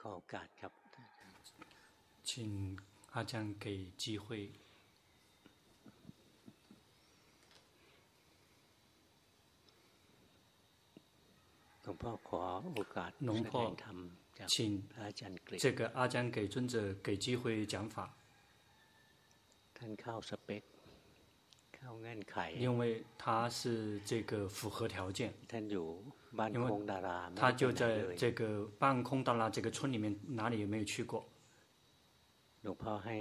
ขอโอกาสครับ 请阿江给机会。หลวงพ่อขอโอกาส หลวงพ่อ แสดธรรมจาก 请 พระอาจารย์กฤษ 这个阿江给尊者给机会讲法， ท่านเข้าสเปค 因为他是这个符合条件， ท่านอยู่บ้าน 因为 โคงดาราไม่ 他 ได้ 就 ไปไหน 在 เลย 这个半空达拉这个村里面，哪里也没有去过。 หลวงพ่อให้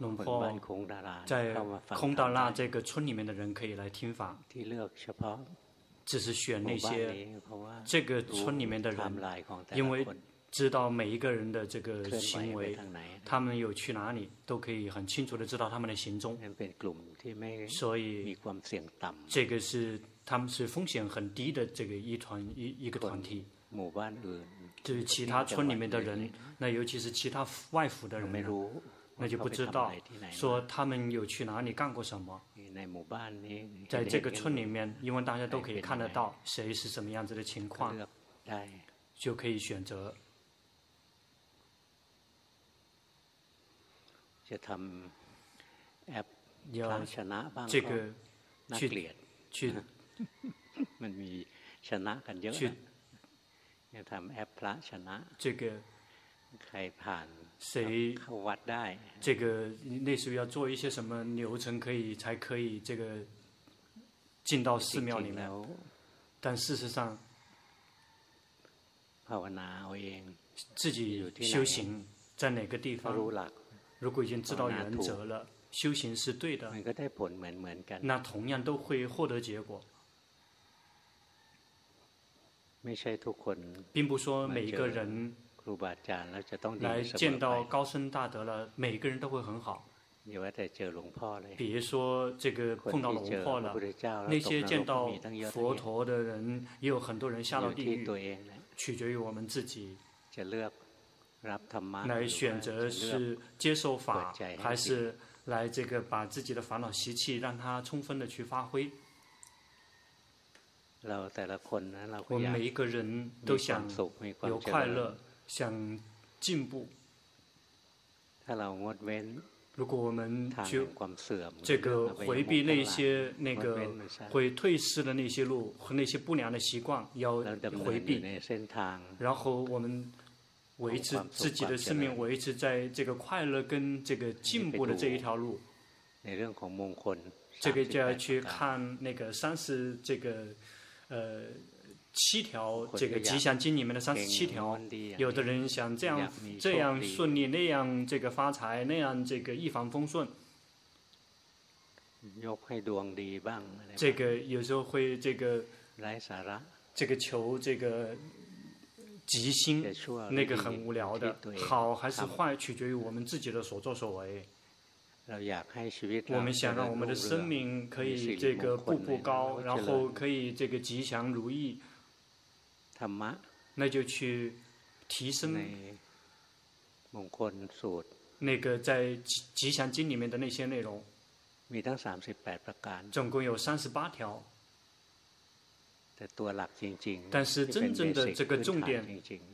หลวง คน พ่อ บ้านโคงดารา 在 เข้ามาฟัง 空达 ธรรม 拉 ได้ 这个村里面的人可以来听法， ที่เลือกเฉพาะ 只是选 หมู่ 那 บ้าน 些 นี้เพราะว่า 这个村里面的 ไทม์ 人， ไลน์ของแต่ 因 ละ 为 คน 知道每一个人的这个行为，他们有去哪里，都可以很清楚的知道他们的行踪。所以，这个是他们是风险很低的这个一团一一个团体。就是其他村里面的人，那尤其是其他外府的人，那就不知道说他们有去哪里干过什么。在这个村里面，因为大家都可以看得到谁是什么样子的情况，就可以选择。要这个去去，去这个去这个那时候要做一些什么流程，可以才可以这个进到寺庙里面。但事实上，自己修行在哪个地方？如果已经知道原则了修行是对的那同样都会获得结果。并不说每一个人来见到高僧大德了每个人都会很好。比如说这个碰到龙破了那些见到佛陀的人也有很多人下了地狱取决于我们自己。来选择是接受法还是来这个把自己的烦恼习气让它充分的去发挥？我们每一个人都想有快乐想进步。如果我们去这个回避那些那个会退市的那些路和那些不良的习惯要回避然后我们维持自己的生命，维持在这个快乐跟这个进步的这一条路。这个就要去看那个三十这个呃七条这个吉祥经里面的三十七条。有的人想这样这样顺利，那样这个发财，那样这个一帆风顺。这个有时候会这个来啥啦？这个求这个。吉星，那个很无聊的。好还是坏，取决于我们自己的所作所为。我们想让我们的生命可以这个步步高，然后可以这个吉祥如意。那就去提升那个在吉吉祥经里面的那些内容。总共有三十八条。但是真正的这个重点，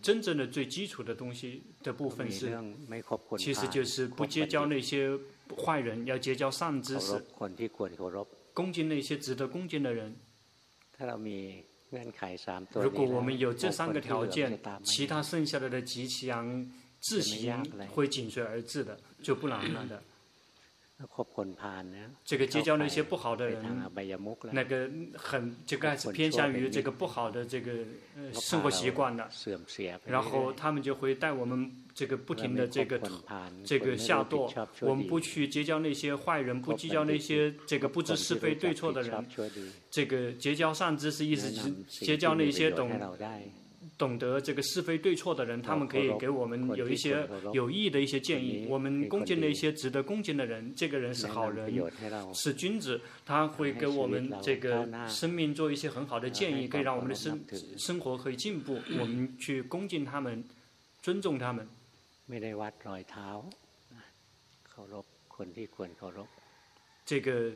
真正的最基础的东西的部分是，其实就是不结交那些坏人，要结交善知识，恭敬那些值得恭敬的人。如果我们有这三个条件，其他剩下的的吉祥、自行会紧随而至的，就不难了的。这个结交那些不好的人那个很就开始偏向于这个不好的这个呃生活习惯了。然后他们就会带我们这个不停的这个这个下堕我们不去结交那些坏人不计较那些这个不知是非对错的人这个结交善知识意思是结交那些懂懂得这个是非对错的人，他们可以给我们有一些有意义的一些建议，我们恭敬的一些值得恭敬的人，这个人是好人，是君子，他会给我们这个生命做一些很好的建议，可以让我们的生生活可以进步，我们去恭敬他们，尊重他们。这个。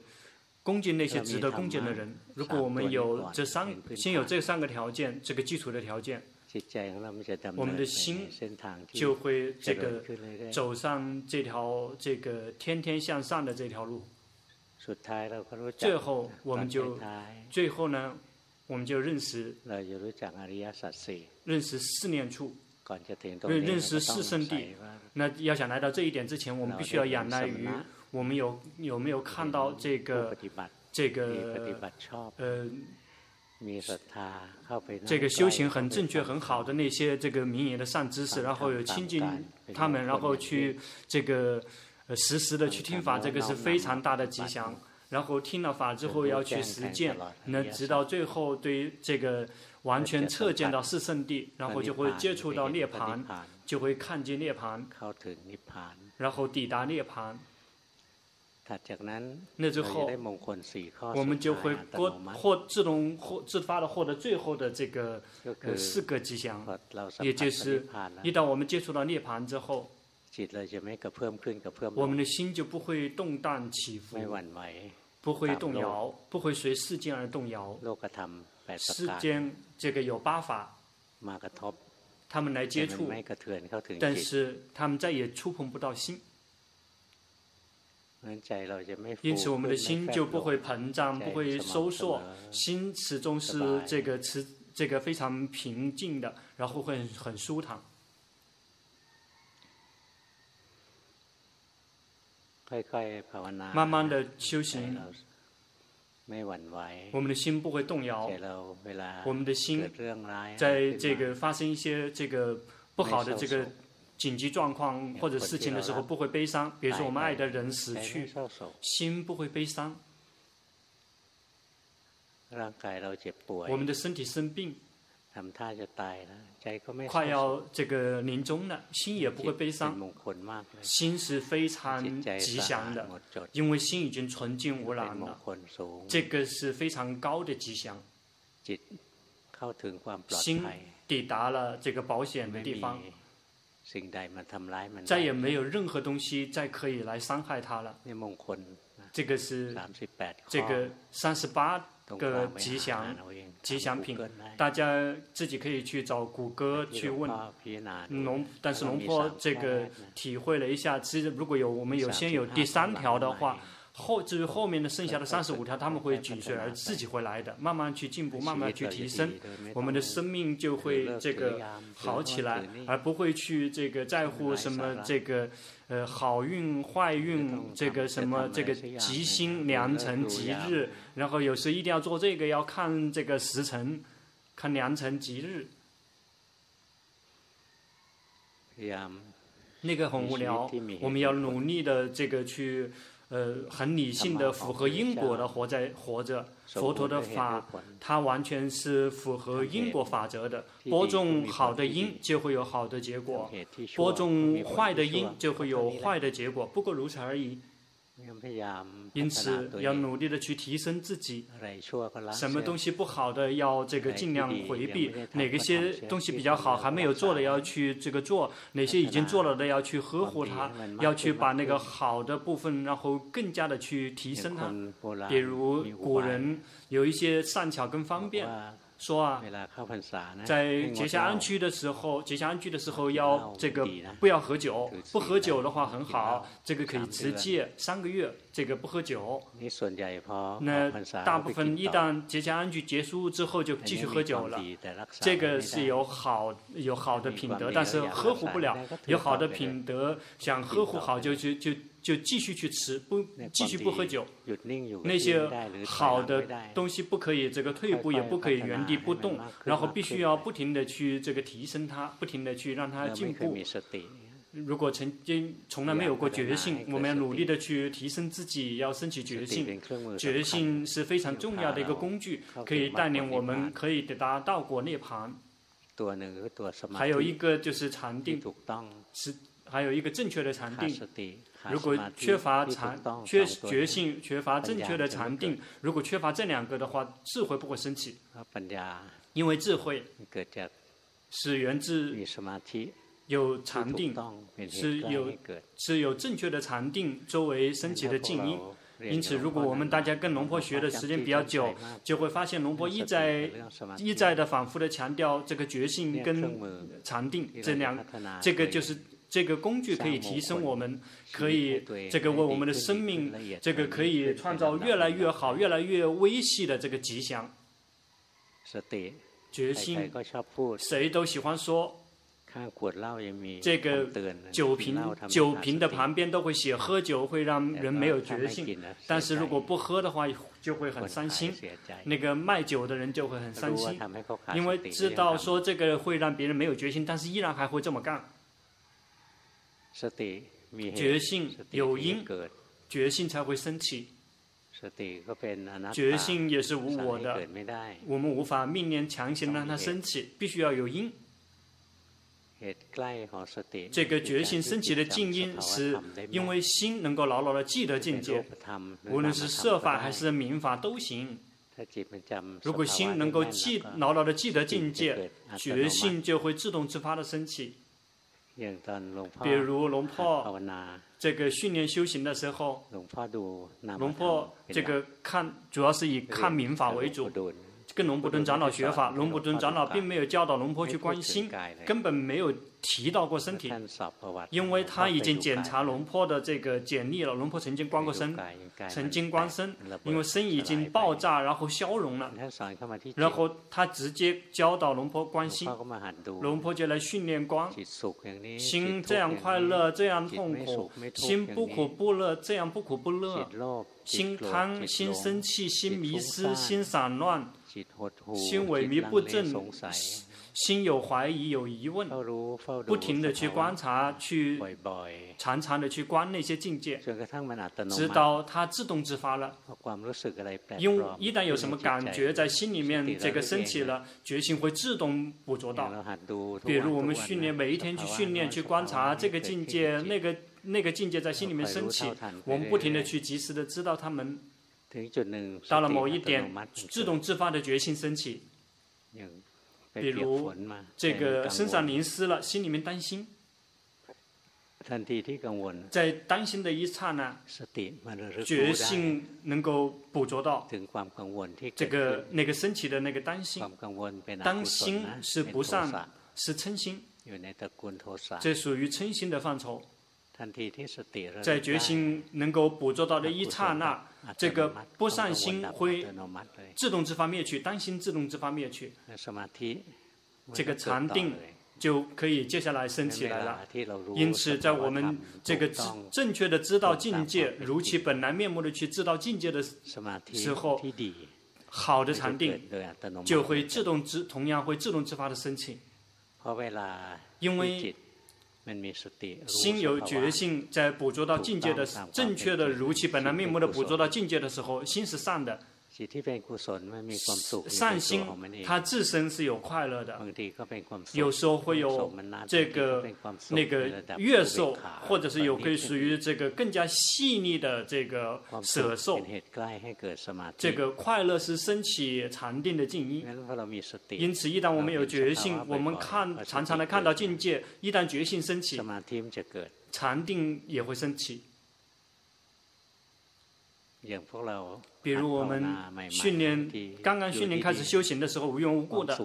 恭敬那些值得恭敬的人，如果我们有这三，先有这三个条件，这个基础的条件，我们的心就会这个走上这条这个天天向上的这条路。最后，我们就最后呢，我们就认识认识四念处，认识四圣谛。那要想来到这一点之前，我们必须要仰赖于我们有有没有看到这个这个呃。这个修行很正确、很好的那些这个名言的善知识，然后有亲近他们，然后去这个呃实时的去听法，这个是非常大的吉祥。然后听了法之后要去实践，那直到最后对这个完全彻见到四圣地，然后就会接触到涅槃，就会看见涅槃，然后抵达涅槃。那之后，我们就会获获自动获自发的获得最后的这个呃四个吉祥，也就是一旦我们接触到涅槃之后，我们的心就不会动荡起伏，不会动摇，不会随世间而动摇。世间这个有八法，他们来接触，但是他们再也触碰不到心。因此，我们的心就不会膨胀，不会收缩，心始终是这个持这个非常平静的，然后会很舒坦。慢慢的修行，我们的心不会动摇，我们的心在这个发生一些这个不好的这个。紧急状况或者事情的时候不会悲伤，比如说我们爱的人死去，心不会悲伤。我们的身体生病，快要这个临终了，心也不会悲伤。心是非常吉祥的，因为心已经纯净无染了，这个是非常高的吉祥。心抵达了这个保险的地方。再也没有任何东西再可以来伤害他了。这个是这个三十八个吉祥吉祥品，大家自己可以去找谷歌去问农。但是农坡这个体会了一下，其实如果有我们有先有第三条的话。后至于后面的剩下的三十五条，他们会紧随而自己会来的，慢慢去进步，慢慢去提升，我们的生。命就会这个好起来，而不会去这个在乎什么这个呃好运坏运，这个什么这个吉星良辰吉日，然后有时一定要做这个，要看这个时辰，看良辰吉日，那个很无聊，我们要努力的这个去。呃，很理性的，符合因果的活在活着。佛陀的法，它完全是符合因果法则的。播种好的因，就会有好的结果；播种坏的因，就会有坏的结果。不过如此而已。因此，要努力的去提升自己。什么东西不好的，要这个尽量回避；哪个些东西比较好，还没有做的，要去这个做；哪些已经做了的，要去呵护它，要去把那个好的部分，然后更加的去提升它。比如古人有一些善巧跟方便。说啊，在结下安居的时候，结下安居的时候要这个不要喝酒，不喝酒的话很好，这个可以持戒三个月，这个不喝酒。那大部分一旦结下安居结束之后就继续喝酒了，这个是有好有好的品德，但是呵护不了，有好的品德想呵护好就就就。就继续去吃，不继续不喝酒。那些好的东西不可以这个退步，也不可以原地不动，然后必须要不停的去这个提升它，不停的去让它进步。如果曾经从来没有过觉性，我们要努力的去提升自己，要升起觉性。觉性是非常重要的一个工具，可以带领我们可以得到道果涅槃。还有一个就是禅定，是还有一个正确的禅定。如果缺乏禅、缺觉性、缺乏正确的禅定，如果缺乏这两个的话，智慧不会升起。因为智慧是源自有禅定，是有是有正确的禅定周围升起的静音。因此，如果我们大家跟龙婆学的时间比较久，就会发现龙婆一再一再的反复的强调这个觉性跟禅定这两，这个就是这个工具可以提升我们，可以这个为我们的生命，这个可以创造越来越好、越来越微细的这个吉祥。决心，谁都喜欢说。这个酒瓶，酒瓶的旁边都会写喝酒会让人没有决心，但是如果不喝的话，就会很伤心。那个卖酒的人就会很伤心，因为知道说这个会让别人没有决心，但是依然还会这么干。觉性有因，觉性才会升起。觉性也是无我的，我们无法命令强行让它升起，必须要有因。这个觉性升起的静因，是因为心能够牢牢的记得境界，无论是设法还是民法都行。如果心能够记牢牢的记得境界，觉性就会自动自发的升起。比如龙婆这个训练修行的时候，龙婆这个看主要是以看明法为主。跟龙普顿长老学法，龙普顿长老并没有教导龙婆去观心，根本没有提到过身体，因为他已经检查龙婆的这个简历了。龙婆曾经光过身，曾经光身，因为身已经爆炸，然后消融了，然后他直接教导龙婆观心，龙婆就来训练观，心这样快乐，这样痛苦，心不苦不乐，这样不苦不乐，心贪，心生气，心迷失，心散乱。心萎靡不振，心有怀疑有疑问，不停的去观察，去常常的去观那些境界，直到它自动自发了。因为一旦有什么感觉在心里面这个升起了，决心会自动捕捉到。比如我们训练，每一天去训练去观察这个境界，那个那个境界在心里面升起，我们不停的去及时的知道他们。到了某一点，自动自发的决心升起，比如这个身上淋湿了，心里面担心，在担心的一刹那，觉性能够捕捉到这个那个升起的那个担心，担心是不善，是嗔心，这属于嗔心的范畴。在决心能够捕捉到的一刹那，这个不善心会自动自发灭去，担心自动自发灭去，这个禅定就可以接下来升起来了。因此，在我们这个正正确的知道境界，如其本来面目的去知道境界的时候，好的禅定就会自动自同样会自动自发的升起，因为。心有觉性，在捕捉到境界的正确的如其本来面目的捕捉到境界的时候，心是善的。善心，它自身是有快乐的。有时候会有这个那个悦受，或者是有可以属于这个更加细腻的这个舍受。这个快乐是升起禅定的静因。因此，一旦我们有觉性，我们看常常的看到境界，一旦觉性升起，禅定也会升起。比如我们训练，刚刚训练开始修行的时候，无缘无故的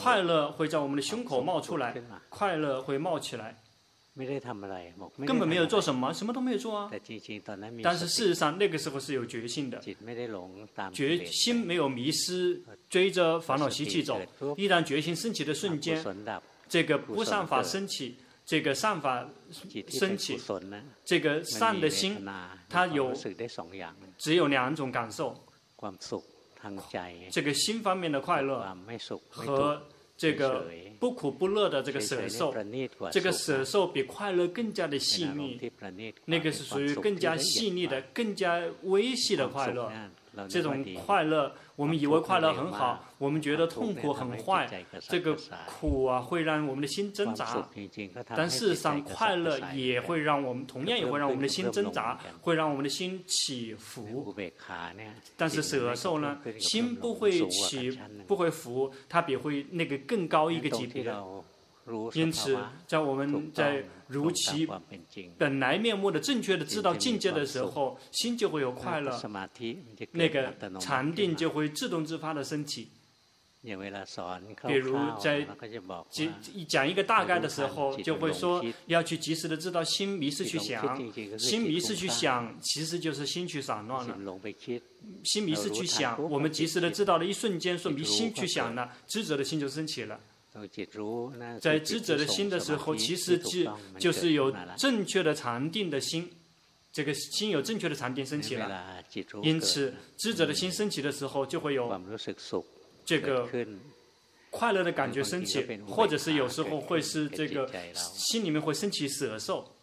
快乐会在我们的胸口冒出来，快乐会冒起来，根本没有做什么，什么都没有做啊。但是事实上那个时候是有决心的，决心没有迷失，追着烦恼习气走。一旦决心升起的瞬间，这个不善法升起。这个善法升起，这个善的心，它有只有两种感受，这个心方面的快乐和这个不苦不乐的这个舍受，这个舍受比快乐更加的细腻，那个是属于更加细腻的、更加微细的快乐。这种快乐，我们以为快乐很好，我们觉得痛苦很坏。这个苦啊，会让我们的心挣扎。但事实上，快乐也会让我们，同样也会让我们的心挣扎，会让我们的心起伏。但是舍受呢，心不会起，不会伏，它比会那个更高一个级别的。因此，在我们在如其本来面目的正确的知道境界的时候，心就会有快乐，那个禅定就会自动自发的升起。比如在讲讲一个大概的时候，就会说要去及时的知道心迷失去想，心迷失去想，其实就是心去散乱了。心迷失去想，我们及时的知道了一瞬间，说迷心去想了，知者的心就升起了。在知者的心的时候，其实就就是有正确的禅定的心，这个心有正确的禅定升起了。因此，知者的心升起的时候，就会有。这个快乐的感觉升起，或者是有时候会是这个心里面会升起舍受。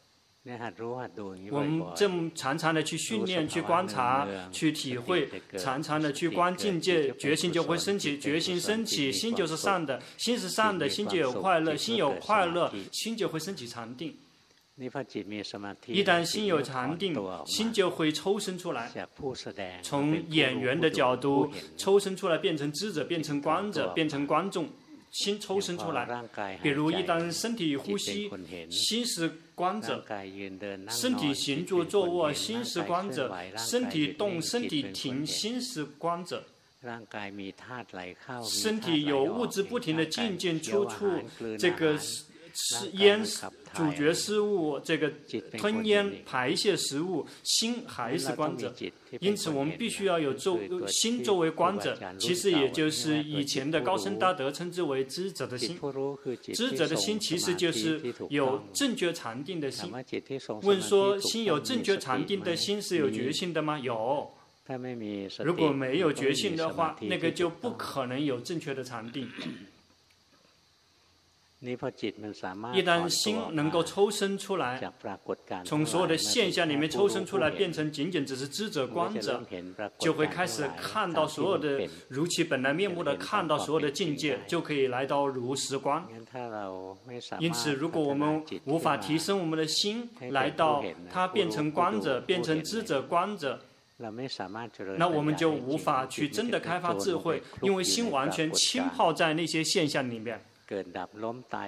我们正常常的去训练、去观察、去体会，常常的去观境界，决心就会升起，决心升起，心就是善的，心是善的，心就有快乐，心有快乐，心就会升起禅定。一旦心有禅定，心就会抽身出来，从演员的角度抽身出来，变成知者，变成观者，变成观众，心抽身出来。比如一旦身体呼吸，心是观者；身体行住坐卧，心是观者；身体动，身体停，心是观者。身体有物质不停的进进出出，这个。是烟，咀嚼食物，这个吞咽排泄食物，心还是观者。因此，我们必须要有作心作为观者，其实也就是以前的高僧大德称之为知者的心。知者的心其实就是有正觉禅定的心。问说，心有正觉禅定的心是有觉性的吗？有。如果没有觉性的话，那个就不可能有正确的禅定。一旦心能够抽身出来，从所有的现象里面抽身出来，变成仅仅只是知者观者，就会开始看到所有的如其本来面目的看到所有的境界，就可以来到如实观。因此，如果我们无法提升我们的心，来到它变成观者，变成知者观者，那我们就无法去真的开发智慧，因为心完全浸泡在那些现象里面。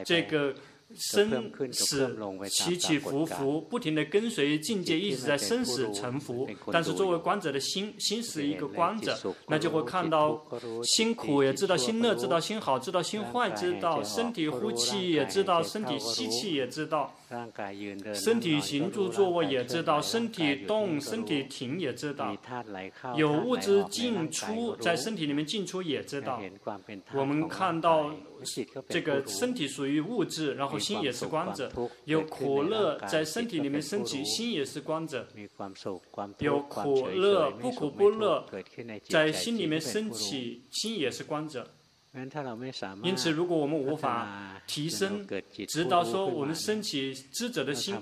这个生死起起伏伏，不停的跟随境界，一直在生死沉浮。但是作为观者的心，心是一个观者，那就会看到心苦也知道，心乐知道，心好知道，心坏知道，身体呼气也知道，身体吸气也知道，身体行住坐卧也知道，身体动身体停也知道，有物质进出在身体里面进出也知道。我们看到。这个身体属于物质，然后心也是光者，有苦乐在身体里面升起，心也是光者，有苦乐不苦不乐在心里面升起，心也是光者。因此，如果我们无法提升，直到说我们升起知者的心，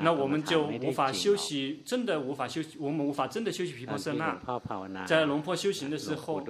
那我们就无法休息，真的无法休息，我们无法真的休息。皮婆舍那。在龙婆修行的时候，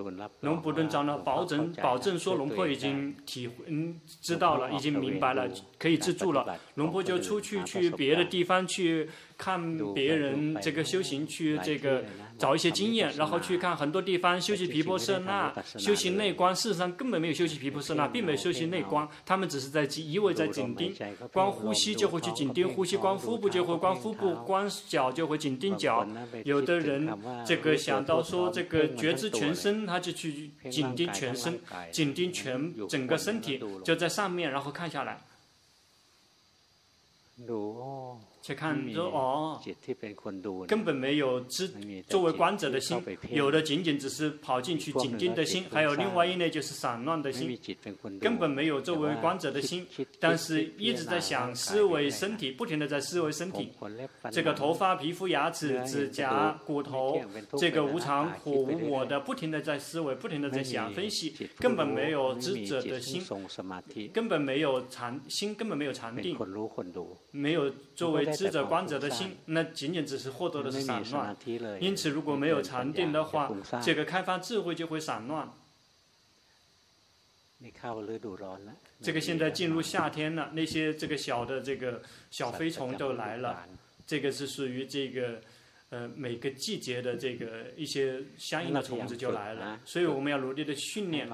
龙普顿长老保证保证说龙婆已经体嗯知道了，已经明白了，可以自助了。龙婆就出去去别的地方去。看别人这个修行去这个找一些经验，然后去看很多地方修习皮婆舍那，修行内观，事实上根本没有修习皮婆舍那，并没有修行内观，他们只是在一味在紧盯，光呼吸就会去紧盯呼吸，光腹部就会光腹部，光脚就会紧盯脚。有的人这个想到说这个觉知全身，他就去紧盯全身，紧盯全整个身体，就在上面然后看下来。去看说哦，根本没有知作为观者的心，有的仅仅只是跑进去紧盯的心，还有另外一类就是散乱的心，根本没有作为观者的心，但是一直在想思维身体，不停的在思维身体，这个头发、皮肤、牙齿、指甲、骨头，这个无常、苦、无我的，不停的在思维，不停的在想分析，根本没有知者的心，根本没有禅心，根本没有禅定，没有作为。知者观者的心，那仅仅只是获得的是散乱。因此，如果没有禅定的话，这个开发智慧就会散乱。这个现在进入夏天了，那些这个小的这个小飞虫都来了。这个是属于这个呃，每个季节的这个一些相应的虫子就来了，所以我们要努力的训练，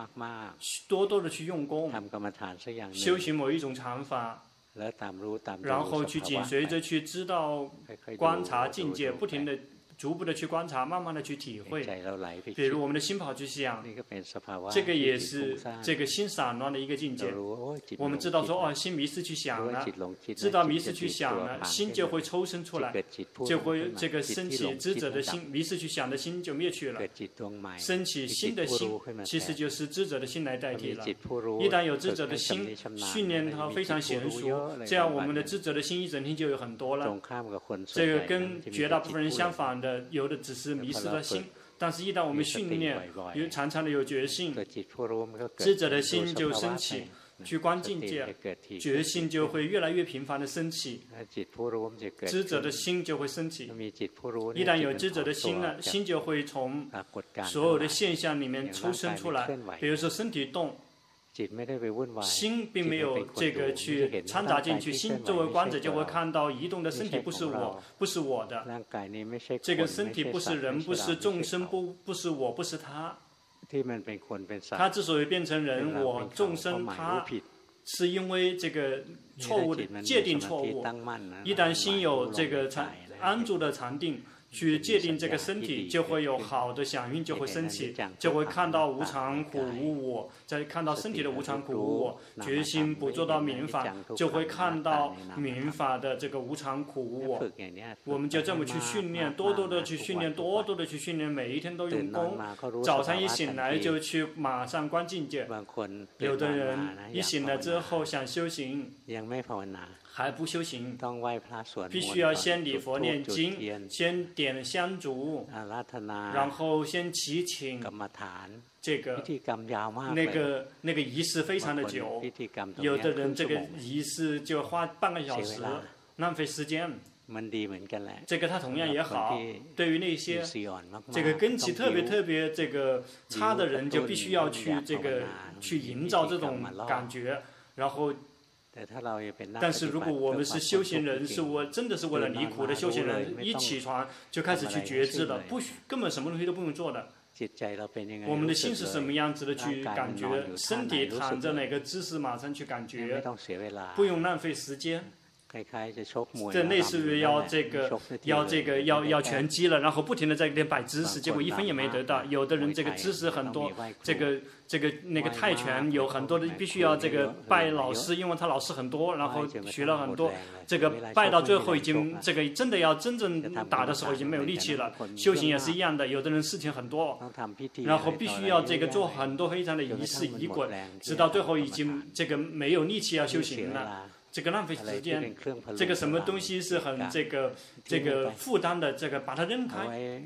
多多的去用功，修行某一种禅法，然后去紧随着去知道、观察境界，不停的。逐步的去观察，慢慢的去体会。比如我们的心跑去想，这个也是这个心散乱的一个境界。我们知道说哦，心迷失去想了，知道迷失去想了，心就会抽身出来，就会这个升起智者的心，迷失去想的心就灭去了，升起新的心，其实就是智者的心来代替了。一旦有智者的心，训练它非常娴熟，这样我们的智者的心一整天就有很多了。这个跟绝大部分人相反的。有的只是迷失了心，但是，一旦我们训练，有常常的有决心，智者的心就升起，去观境界，决心就会越来越频繁的升起，智者的心就会升起。一旦有智者的心呢，心就会从所有的现象里面抽身出来，比如说身体动。心并没有这个去掺杂进去，心作为观者就会看到移动的身体不是我，不是我的。这个身体不是人，不是众生，不不是我，不是他。他之所以变成人、我、众生、他，是因为这个错误的界定错误。一旦心有这个禅安住的禅定。去界定这个身体，就会有好的响应，就会升起，就会看到无常苦无我，再看到身体的无常苦无我，决心不做到明法，就会看到明法的这个无常苦无我。我们就这么去训练，多多的去训练，多多的去训练，每一天都用功。早上一醒来就去马上观境界。有的人一醒来之后想修行。还不修行，必须要先礼佛念经，先点香烛，然后先祈请。这个那个那个仪式非常的久，有的人这个仪式就花半个小时，浪费时间。这个他同样也好，对于那些这个根基特别特别这个差的人，就必须要去这个去营造这种感觉，然后。但是如果我们是修行人，是我真的是为了离苦的修行人，一起床就开始去觉知了，不需根本什么东西都不用做的。我们的心是什么样子的去感觉，身体躺着哪个姿势马上去感觉，不用浪费时间。这类似于要这个要这个要要拳击了，然后不停的在那边摆姿势，结果一分也没得到。有的人这个姿势很多，这个这个那个泰拳有很多的必须要这个拜老师，因为他老师很多，然后学了很多，这个拜到最后已经这个真的要真正打的时候已经没有力气了。修行也是一样的，有的人事情很多，然后必须要这个做很多非常的仪式仪轨，直到最后已经这个没有力气要修行了。这个浪费时间，这个什么东西是很这个这个负担的，这个把它扔开。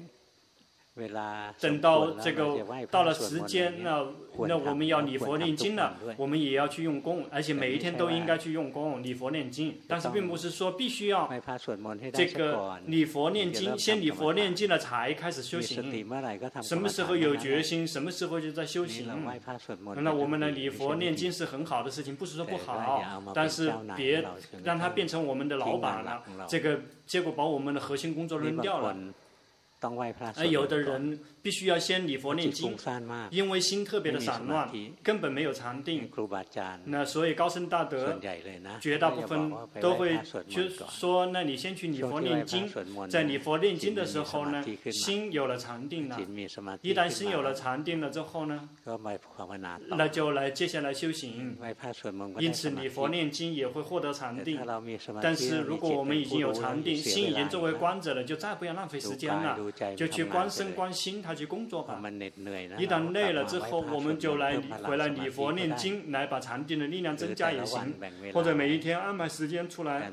等到这个到了时间，那那我们要礼佛念经了，我们也要去用功，而且每一天都应该去用功礼佛念经。但是并不是说必须要这个礼佛念经，先礼佛念经了才开始修行。什么时候有决心，什么时候就在修行。那我们的礼佛念经是很好的事情，不是说不好，但是别让它变成我们的老板了，这个结果把我们的核心工作扔掉了。而有的人必须要先礼佛念经，因为心特别的散乱，根本没有禅定。那所以高僧大德绝大部分都会去说：那你先去礼佛念经，在礼佛念经的时候呢，心有了禅定了。一旦心有了禅定了之后呢，那就来接下来修行。因此礼佛念经也会获得禅定。但是如果我们已经有禅定，心已经作为观者了，就再不要浪费时间了。就去观身观心，他去工作吧。一旦累了之后，我们就来回来礼佛念经，来把禅定的力量增加也行。或者每一天安排时间出来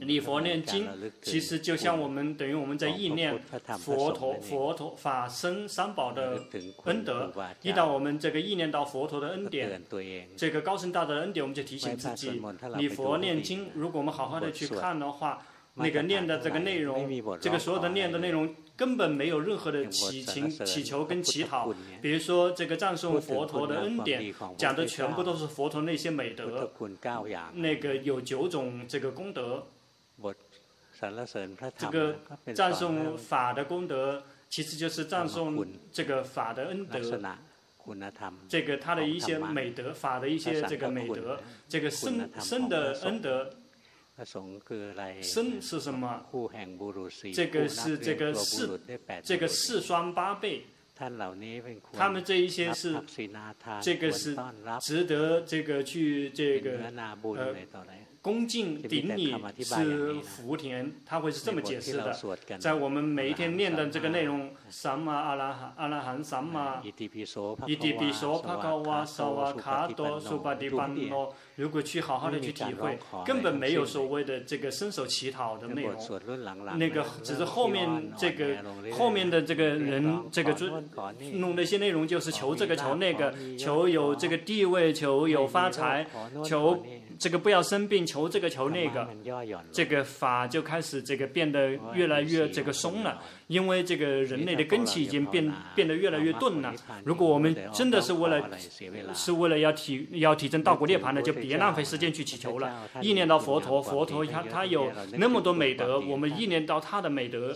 礼佛念经，其实就像我们等于我们在意念佛陀、佛陀法身三宝的恩德。一旦我们这个意念到佛陀的恩典，这个高僧大德的恩典，我们就提醒自己礼佛念经。如果我们好好的去看的话。那个念的这个内容，这个所有的念的内容根本没有任何的祈请、祈求跟乞讨。比如说这个赞颂佛陀的恩典，讲的全部都是佛陀那些美德。那个有九种这个功德。这个赞颂法的功德，其实就是赞颂这个法的恩德。这个他的一些美德，法的一些这个美德，这个生生的恩德。僧是什么？这个是这个四这个四双八倍。他们这一些是这个是值得这个去这个呃。恭敬顶礼是福田，他会是这么解释的。在我们每一天念的这个内容，三玛阿拉哈阿拉罕三玛，伊底比索帕卡瓦萨瓦卡多苏巴迪班诺。如果去好好的去体会，根本没有所谓的这个伸手乞讨的内容。那个只是后面这个后面的这个人这个弄那些内容，就是求这个求那个，求有这个地位，求有发财，求。这个不要生病，求这个求那个，这个法就开始这个变得越来越这个松了。因为这个人类的根器已经变变得越来越钝了。如果我们真的是为了是为了要提要提升道果涅槃的，就别浪费时间去祈求了。意念到佛陀，佛陀他他有那么多美德，我们意念到他的美德，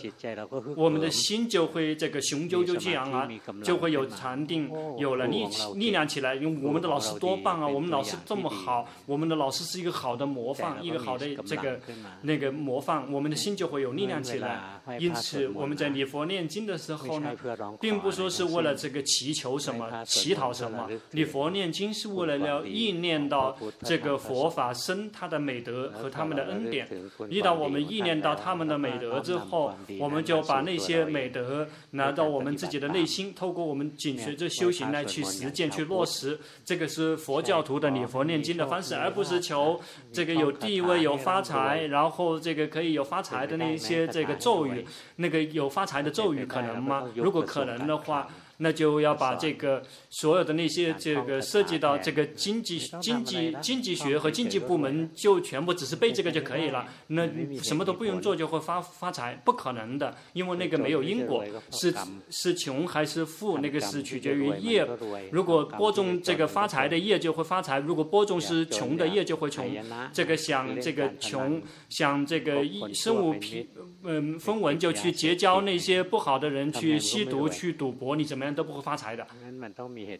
我们的心就会这个雄赳赳激昂啊，就会有禅定，有了力力量起来。因为我们的老师多棒啊，我们老师这么好，我们的老师是一个好的模范，一个好的这个那个模范，我们的心就会有力量起来。因此我们。在礼佛念经的时候呢，并不说是为了这个祈求什么、乞讨什么。礼佛念经是为了要意念到这个佛法僧他的美德和他们的恩典。一旦我们意念到他们的美德之后，我们就把那些美德拿到我们自己的内心，透过我们紧随着修行来去实践、去落实。这个是佛教徒的礼佛念经的方式，而不是求这个有地位、有发财，然后这个可以有发财的那一些这个咒语，那个有。发财的咒语可能吗？如果可能的话，那就要把这个所有的那些这个涉及到这个经济、经济、经济学和经济部门，就全部只是背这个就可以了。那什么都不用做就会发发财？不可能的，因为那个没有因果，是是穷还是富，那个是取决于业。如果播种这个发财的业就会发财，如果播种是穷的业就会穷。这个想这个穷，想这个身无皮嗯分文就去结交那些不好的人去吸毒去赌博，你怎么样？都不会发财的，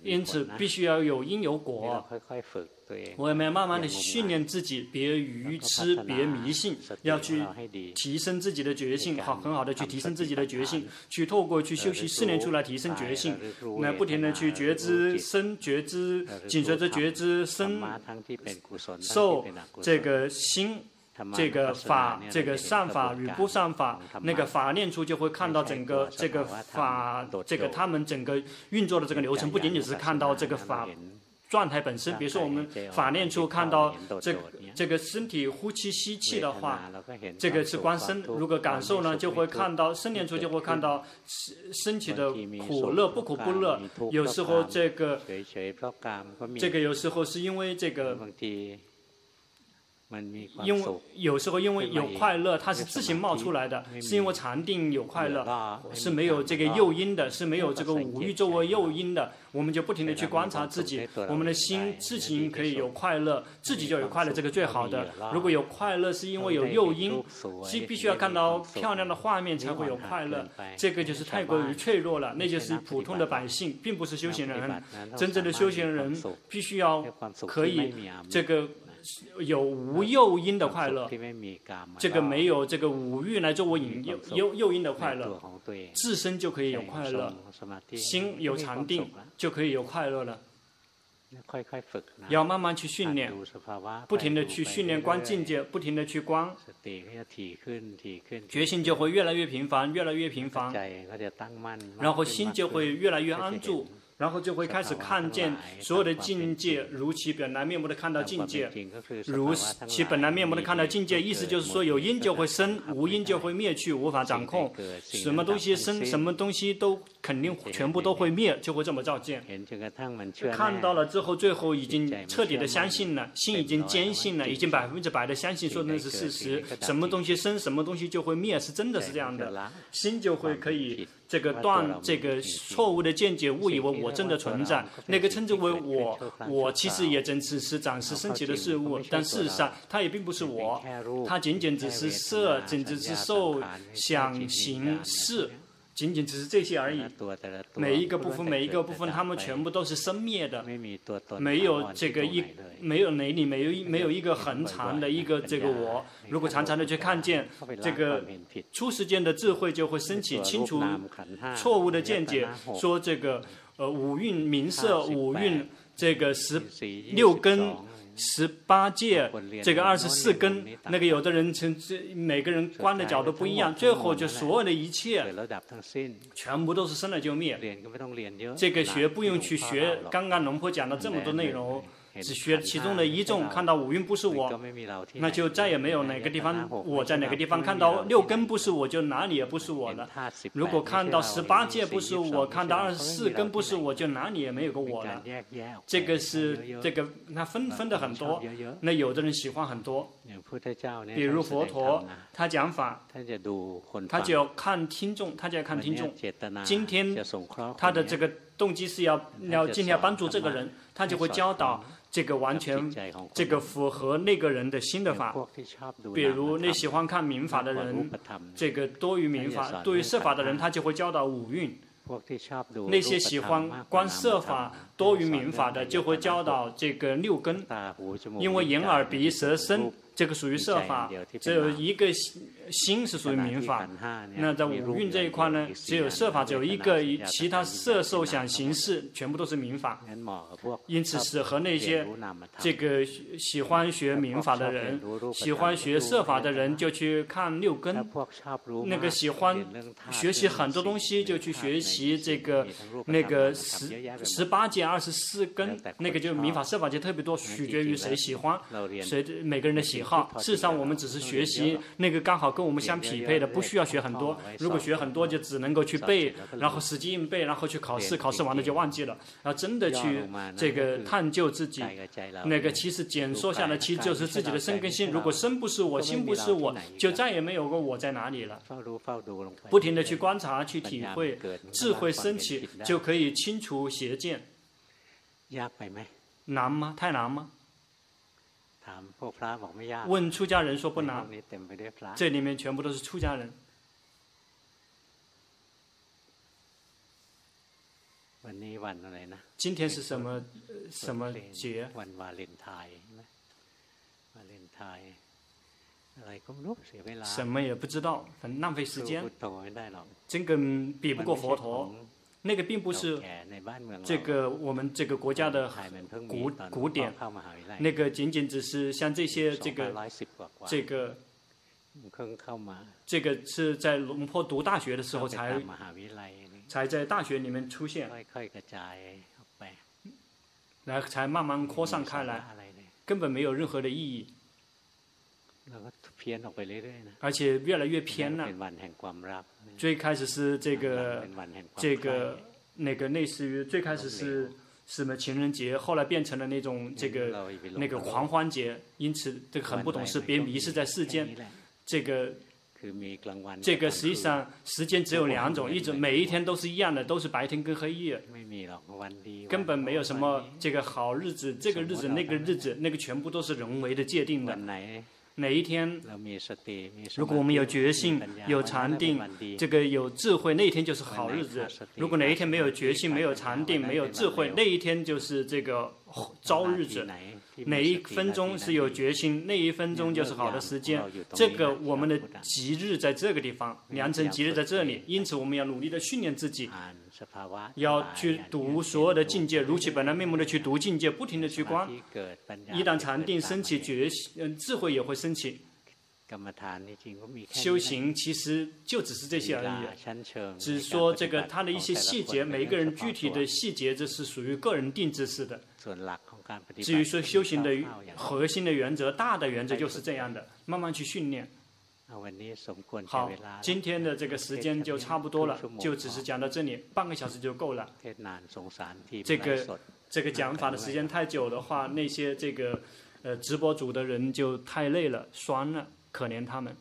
因此必须要有因有果。我们要慢慢的训练自己，别愚痴，别迷信，要去提升自己的觉性，好，很好的去提升自己的觉性，去透过去休息四年出来提升觉性，那不停的去觉知身，觉知紧随着觉知身受这个心。这个法，这个善法与不善法，那个法念处就会看到整个这个法，这个他们整个运作的这个流程，不仅仅是看到这个法状态本身。比如说我们法念处看到这这个身体呼气吸气的话，这个是观身；如果感受呢，就会看到身念处就会看到身体的苦乐不苦不乐。有时候这个这个有时候是因为这个。因为有时候因为有快乐，它是自行冒出来的，是因为禅定有快乐，是没有这个诱因的，是没有这个五欲作为诱因的。我们就不停的去观察自己，我们的心自己可以有快乐，自己就有快乐，这个最好的。如果有快乐，是因为有诱因，是必须要看到漂亮的画面才会有快乐，这个就是太过于脆弱了，那就是普通的百姓，并不是修行人。真正的修行人必须要可以这个。有无诱因的快乐，这个没有这个五欲来做我引诱诱诱因的快乐，自身就可以有快乐，心有禅定就可以有快乐了。要慢慢去训练，不停的去训练观境界，不停的去观，决心就会越来越频繁，越来越频繁，然后心就会越来越安住。然后就会开始看见所有的境界如其本来面目的看到境界，如其本来面目的看到境界，意思就是说有因就会生，无因就会灭去，无法掌控。什么东西生，什么东西都肯定全部都会灭，就会这么照见。看到了之后，最后已经彻底的相信了，心已经坚信了，已经百分之百的相信说那是事实。什么东西生，什么东西就会灭，是真的是这样的，心就会可以。这个断这个错误的见解，误以为我真的存在，那个称之为我，我其实也真只是暂时升起的事物，但事实上它也并不是我，它仅仅只是色，仅只是受想行识。仅仅只是这些而已。每一个部分，每一个部分，它们全部都是生灭的，没有这个一，没有哪里，没有一，没有一个恒常的一个这个我。如果常常的去看见这个初时间的智慧，就会升起清除错误的见解，说这个呃五蕴名色，五蕴这个十六根。十八届，这个二十四根，那个有的人从这每个人观的角度不一样，最后就所有的一切，全部都是生了就灭。这个学不用去学，刚刚龙婆讲了这么多内容。只学其中的一种，看到五蕴不是我，那就再也没有哪个地方我在哪个地方看到六根不是我，就哪里也不是我了。如果看到十八界不是我，看到二十四根不是我，就哪里也没有个我了。这个是这个，那分分的很多。那有的人喜欢很多，比如佛陀，他讲法，他就要看听众，他就要看听众。今天他的这个动机是要要今天要帮助这个人，他就会教导。这个完全，这个符合那个人的心的法，比如那喜欢看民法的人，这个多于民法，多于设法的人，他就会教导五蕴；那些喜欢观设法多于民法的，就会教导这个六根，因为眼耳鼻舌身。这个属于色法，只有一个心是属于民法。那在五蕴这一块呢，只有色法只有一个，其他色受想行识全部都是民法。因此，适合那些这个喜欢学民法的人，喜欢学色法的人，就去看六根。那个喜欢学习很多东西，就去学习这个那个十十八界二十四根，那个就民法社法就特别多，取决于谁喜欢，谁每个人的喜好。好，事实上我们只是学习那个刚好跟我们相匹配的，不需要学很多。如果学很多，就只能够去背，然后死记硬背，然后去考试，考试完了就忘记了。然后真的去这个探究自己，那个其实简说下来，其实就是自己的身跟心。如果身不是我，心不是我，就再也没有个我在哪里了。不停的去观察，去体会，智慧升起，就可以清除邪见。难吗？太难吗？问出家人说不难，这里面全部都是出家人。今天是什么什么节？什么也不知道，很浪费时间。真跟比不过佛陀。那个并不是这个我们这个国家的古古典，那个仅仅只是像这些这个这个这个是在龙坡读大学的时候才才在大学里面出现，然后才慢慢扩散开来，根本没有任何的意义，而且越来越偏了。最开始是这个，这个那个类似于最开始是什么情人节，后来变成了那种这个那个狂欢节，因此这个很不懂事，别迷失在世间。这个这个实际上时间只有两种，一种每一天都是一样的，都是白天跟黑夜，根本没有什么这个好日子，这个日子那个日子，那个全部都是人为的界定的。哪一天，如果我们有决心、有禅定，这个有智慧，那一天就是好日子。如果哪一天没有决心、没有禅定、没有智慧，那一天就是这个朝日子。哪一分钟是有决心，那一分钟就是好的时间。这个我们的吉日在这个地方，良辰吉日在这里，因此我们要努力的训练自己。要去读所有的境界，如其本来面目的去读境界，不停的去观。一旦禅定升起，觉嗯智慧也会升起。修行其实就只是这些而已，只是说这个它的一些细节，每个人具体的细节，这是属于个人定制式的。至于说修行的核心的原则，大的原则就是这样的，慢慢去训练。好，今天的这个时间就差不多了，就只是讲到这里，半个小时就够了。这个这个讲法的时间太久的话，那些这个呃直播组的人就太累了，酸了，可怜他们。